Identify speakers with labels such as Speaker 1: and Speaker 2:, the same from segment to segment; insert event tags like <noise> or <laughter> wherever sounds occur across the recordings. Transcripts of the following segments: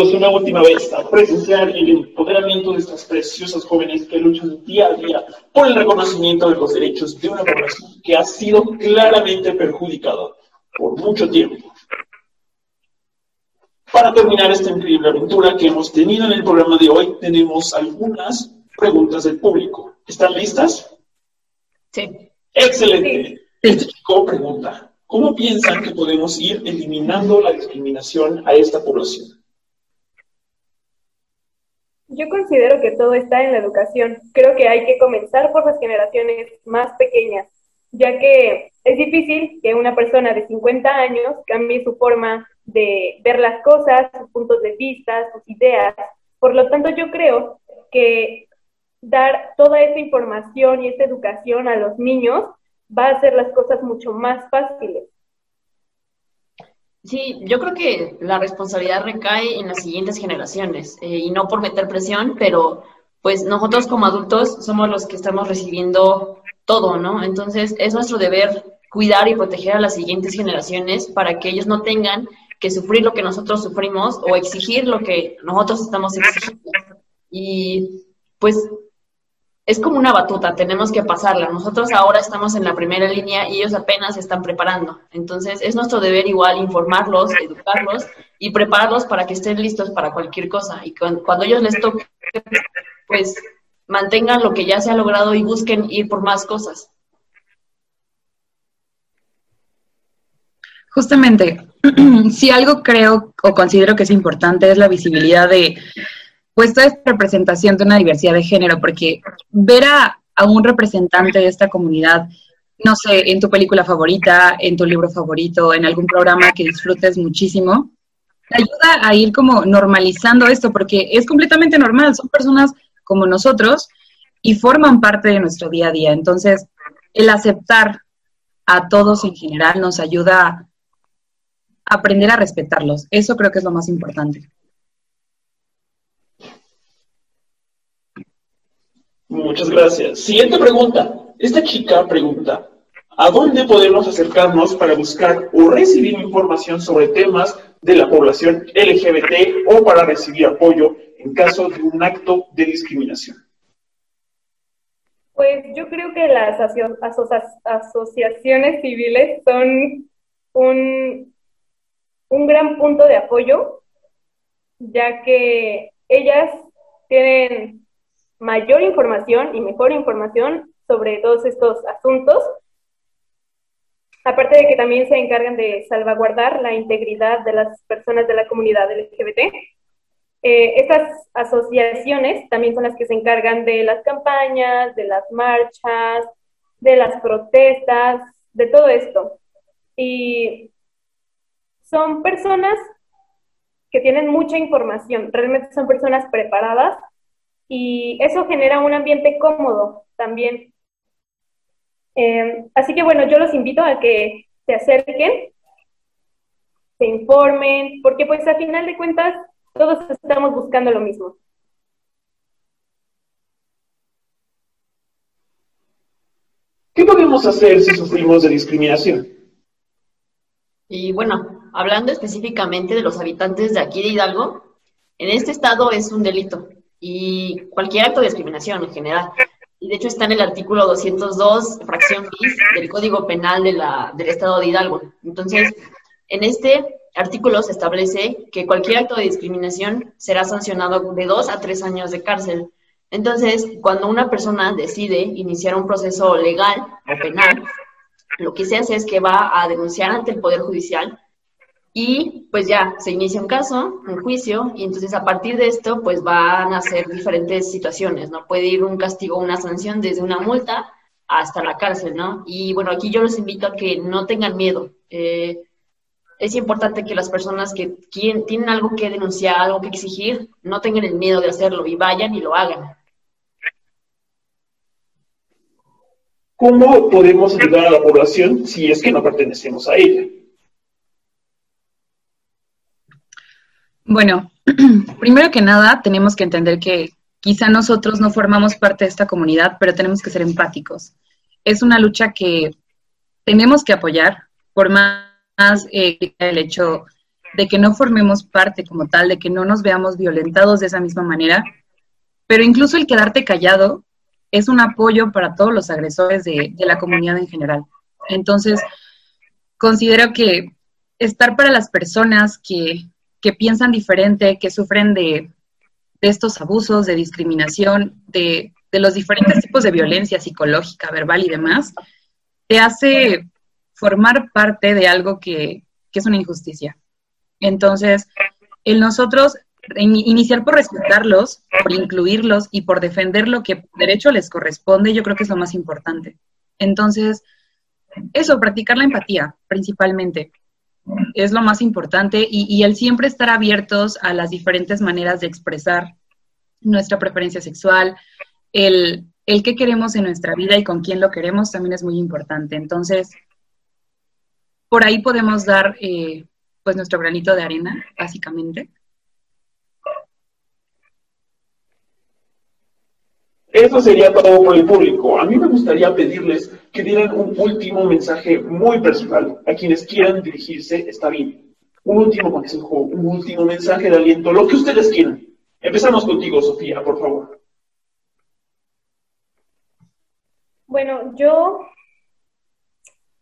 Speaker 1: Una última vez a presenciar el empoderamiento de estas preciosas jóvenes que luchan día a día por el reconocimiento de los derechos de una población que ha sido claramente perjudicada por mucho tiempo. Para terminar esta increíble aventura que hemos tenido en el programa de hoy, tenemos algunas preguntas del público. ¿Están listas?
Speaker 2: Sí.
Speaker 1: Excelente. Este chico pregunta, ¿Cómo piensan que podemos ir eliminando la discriminación a esta población?
Speaker 3: Yo considero que todo está en la educación. Creo que hay que comenzar por las generaciones más pequeñas, ya que es difícil que una persona de 50 años cambie su forma de ver las cosas, sus puntos de vista, sus ideas. Por lo tanto, yo creo que dar toda esa información y esa educación a los niños va a hacer las cosas mucho más fáciles.
Speaker 2: Sí, yo creo que la responsabilidad recae en las siguientes generaciones eh, y no por meter presión, pero pues nosotros como adultos somos los que estamos recibiendo todo, ¿no? Entonces es nuestro deber cuidar y proteger a las siguientes generaciones para que ellos no tengan que sufrir lo que nosotros sufrimos o exigir lo que nosotros estamos exigiendo. Y pues es como una batuta, tenemos que pasarla. Nosotros ahora estamos en la primera línea y ellos apenas están preparando. Entonces, es nuestro deber igual informarlos, educarlos y prepararlos para que estén listos para cualquier cosa. Y cuando, ellos les toque, pues mantengan lo que ya se ha logrado y busquen ir por más cosas.
Speaker 4: Justamente, <clears throat> si algo creo o considero que es importante es la visibilidad de pues toda esta representación de una diversidad de género, porque ver a, un representante de esta comunidad, no sé, en tu película favorita, en tu libro favorito, en algún programa que disfrutes muchísimo, te ayuda a ir como normalizando esto, porque es completamente normal, son personas como nosotros y forman parte de nuestro día a día. Entonces, el aceptar a todos en general nos ayuda a aprender a respetarlos. Eso creo que es lo más importante.
Speaker 1: Muchas gracias. Siguiente pregunta. Esta chica pregunta, ¿a dónde podemos acercarnos para buscar o recibir información sobre temas de la población LGBT o para recibir apoyo en caso de un acto de discriminación?
Speaker 3: Pues yo creo que las asociaciones civiles son un, gran punto de apoyo, ya que ellas tienen mayor información y mejor información sobre todos estos asuntos. Aparte de que también se encargan de salvaguardar la integridad de las personas de la comunidad LGBT. Eh, estas asociaciones también son las que se encargan de las campañas, de las marchas, de las protestas, de todo esto. Y son personas que tienen mucha información, realmente son personas preparadas y eso genera un ambiente cómodo también. Eh, así que bueno, yo los invito a que se acerquen, se informen, porque pues a final de cuentas todos estamos buscando lo mismo.
Speaker 1: ¿Qué podemos hacer si sufrimos de discriminación?
Speaker 2: Y bueno, hablando específicamente de los habitantes de aquí de Hidalgo, en este estado es un delito y cualquier acto de discriminación en general. Y de hecho está en el artículo 202, fracción bis del Código Penal de la, del Estado de Hidalgo. Entonces, en este artículo se establece que cualquier acto de discriminación será sancionado de dos a tres años de cárcel. Entonces, cuando una persona decide iniciar un proceso legal o penal, lo que se hace es que va a denunciar ante el Poder Judicial y pues ya se inicia un caso, un juicio, y entonces a partir de esto pues van a ser diferentes situaciones, ¿no? Puede ir un castigo, una sanción desde una multa hasta la cárcel, ¿no? Y bueno, aquí yo los invito a que no tengan miedo. Eh, es importante que las personas que tienen algo que denunciar, algo que exigir, no tengan el miedo de hacerlo y vayan y lo hagan.
Speaker 1: ¿Cómo podemos ayudar a la población si es que no pertenecemos a ella?
Speaker 4: Bueno, <clears throat> primero que nada, tenemos que entender que quizá nosotros no formamos parte de esta comunidad, pero tenemos que ser empáticos. Es una lucha que tenemos que apoyar, por más eh, el hecho de que no formemos parte como tal, de que no nos veamos violentados de esa misma manera, pero incluso el quedarte callado es un apoyo para todos los agresores de, la comunidad en general. Entonces, considero que estar para las personas que, piensan diferente, que sufren de, estos abusos, de discriminación, de, de, los diferentes tipos de violencia psicológica, verbal y demás, te hace formar parte de algo que, que es una injusticia. Entonces, el nosotros iniciar por respetarlos, por incluirlos y por defender lo que derecho les corresponde, yo creo que es lo más importante. Entonces, eso, practicar la empatía principalmente es lo más importante y, el siempre estar abiertos a las diferentes maneras de expresar nuestra preferencia sexual, el, el qué queremos en nuestra vida y con quién lo queremos también es muy importante. Entonces, por ahí podemos dar eh, pues nuestro granito de arena, básicamente.
Speaker 1: Eso sería todo por el público. A mí me gustaría pedirles que dieran un último mensaje muy personal a quienes quieran dirigirse. Está bien. Un último consejo, un último mensaje de aliento, lo que ustedes quieran. Empezamos contigo, Sofía, por favor.
Speaker 3: Bueno, yo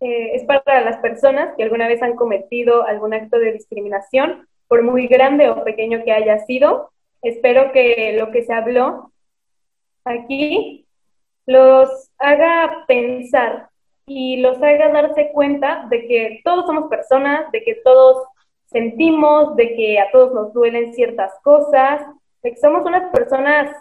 Speaker 3: eh, es para las personas que alguna vez han cometido algún acto de discriminación, por muy grande o pequeño que haya sido. Espero que lo que se habló aquí los haga pensar y los haga darse cuenta de que todos somos personas, de que todos sentimos, de que a todos nos duelen ciertas cosas, de que somos unas personas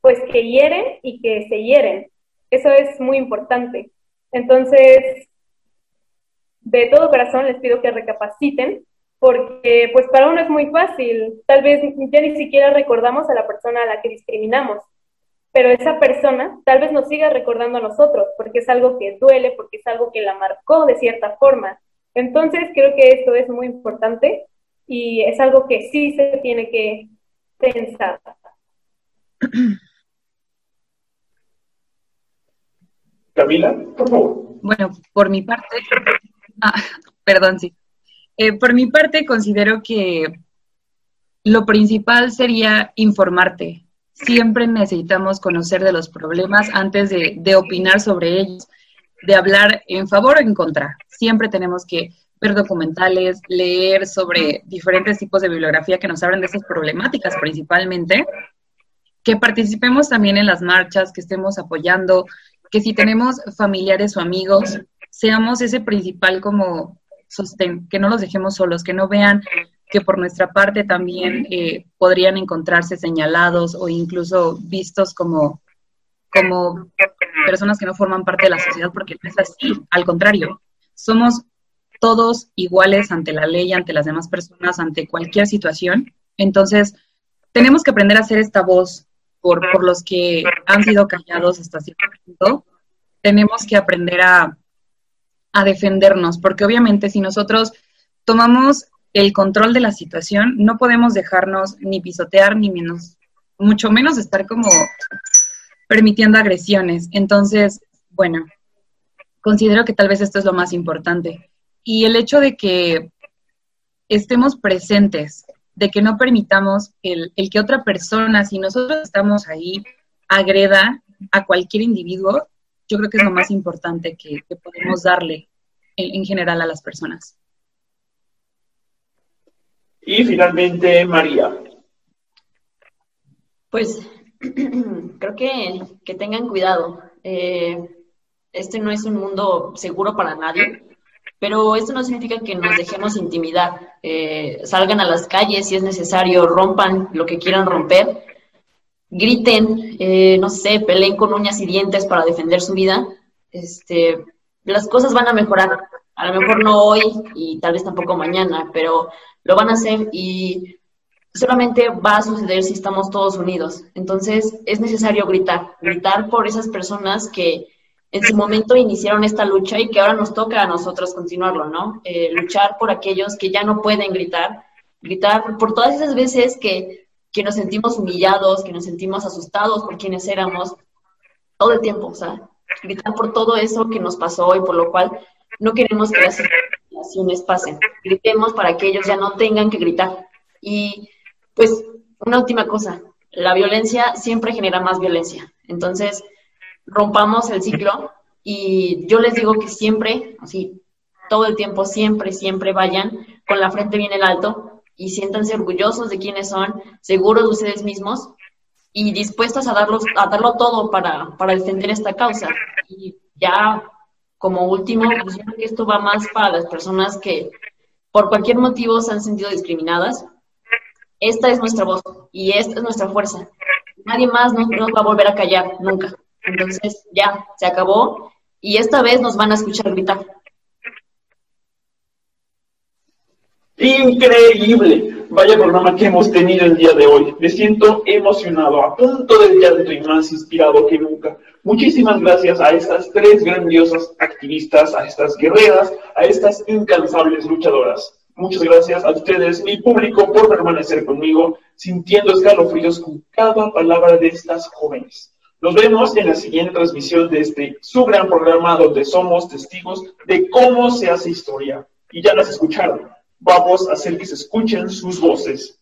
Speaker 3: pues que hieren y que se hieren. Eso es muy importante. Entonces, de todo corazón les pido que recapaciten, porque pues para uno es muy fácil, tal vez ya ni siquiera recordamos a la persona a la que discriminamos, pero esa persona tal vez nos siga recordando a nosotros, porque es algo que duele, porque es algo que la marcó de cierta forma. Entonces, creo que esto es muy importante y es algo que sí se tiene que pensar. <clears throat>
Speaker 1: Camila, por favor.
Speaker 4: Bueno, por mi parte, <laughs> ah, perdón, sí. Eh, por mi parte, considero que lo principal sería informarte. Siempre necesitamos conocer de los problemas antes de, de opinar sobre ellos, de hablar en favor o en contra. Siempre tenemos que ver documentales, leer sobre diferentes tipos de bibliografía que nos hablan de esas problemáticas principalmente, que participemos también en las marchas, que estemos apoyando, que si tenemos familiares o amigos, seamos ese principal como sostén, que no los dejemos solos, que no vean que por nuestra parte también eh, podrían encontrarse señalados o incluso vistos como, como personas que no forman parte de la sociedad, porque no es así, al contrario, somos todos iguales ante la ley, ante las demás personas, ante cualquier situación. Entonces, tenemos que aprender a hacer esta voz por, los que han sido callados hasta cierto punto, tenemos que aprender a, defendernos, porque obviamente si nosotros tomamos el control de la situación, no podemos dejarnos ni pisotear, ni menos, mucho menos estar como permitiendo agresiones. Entonces, bueno, considero que tal vez esto es lo más importante. Y el hecho de que estemos presentes de que no permitamos el, que otra persona, si nosotros estamos ahí, agreda a cualquier individuo, yo creo que es lo más importante que, podemos darle en, general a las personas.
Speaker 1: Y finalmente, María.
Speaker 2: Pues <clears throat> creo que, que tengan cuidado. Eh, este no es un mundo seguro para nadie. Pero esto no significa que nos dejemos intimidar. Eh, salgan a las calles si es necesario, rompan lo que quieran romper, griten, eh, no sé, peleen con uñas y dientes para defender su vida. Este, las cosas van a mejorar. A lo mejor no hoy y tal vez tampoco mañana, pero lo van a hacer y solamente va a suceder si estamos todos unidos. Entonces es necesario gritar, gritar por esas personas que en su momento iniciaron esta lucha y que ahora nos toca a nosotros continuarlo, ¿no? Eh, luchar por aquellos que ya no pueden gritar, gritar por todas esas veces que, que nos sentimos humillados, que nos sentimos asustados por quienes éramos, todo el tiempo, o sea, gritar por todo eso que nos pasó y por lo cual no queremos que así situaciones pasen. Gritemos para que ellos ya no tengan que gritar. Y pues una última cosa, la violencia siempre genera más violencia. Entonces, rompamos el ciclo y yo les digo que siempre, así, todo el tiempo, siempre, siempre vayan con la frente bien en alto y siéntanse orgullosos de quiénes son, seguros de ustedes mismos y dispuestos a, darlos, a darlo todo para, para defender esta causa. Y ya como último, pues yo creo que esto va más para las personas que por cualquier motivo se han sentido discriminadas. Esta es nuestra voz y esta es nuestra fuerza. Nadie más nos, nos va a volver a callar, nunca. Entonces ya, se acabó y esta vez nos van a escuchar gritar.
Speaker 1: Increíble. Vaya programa que hemos tenido el día de hoy. Me siento emocionado, a punto del llanto y más inspirado que nunca. Muchísimas gracias a estas tres grandiosas activistas, a estas guerreras, a estas incansables luchadoras. Muchas gracias a ustedes, mi público, por permanecer conmigo, sintiendo escalofríos con cada palabra de estas jóvenes. Nos vemos en la siguiente transmisión de este su gran programa donde somos testigos de cómo se hace historia. Y ya las escucharon. Vamos a hacer que se escuchen sus voces.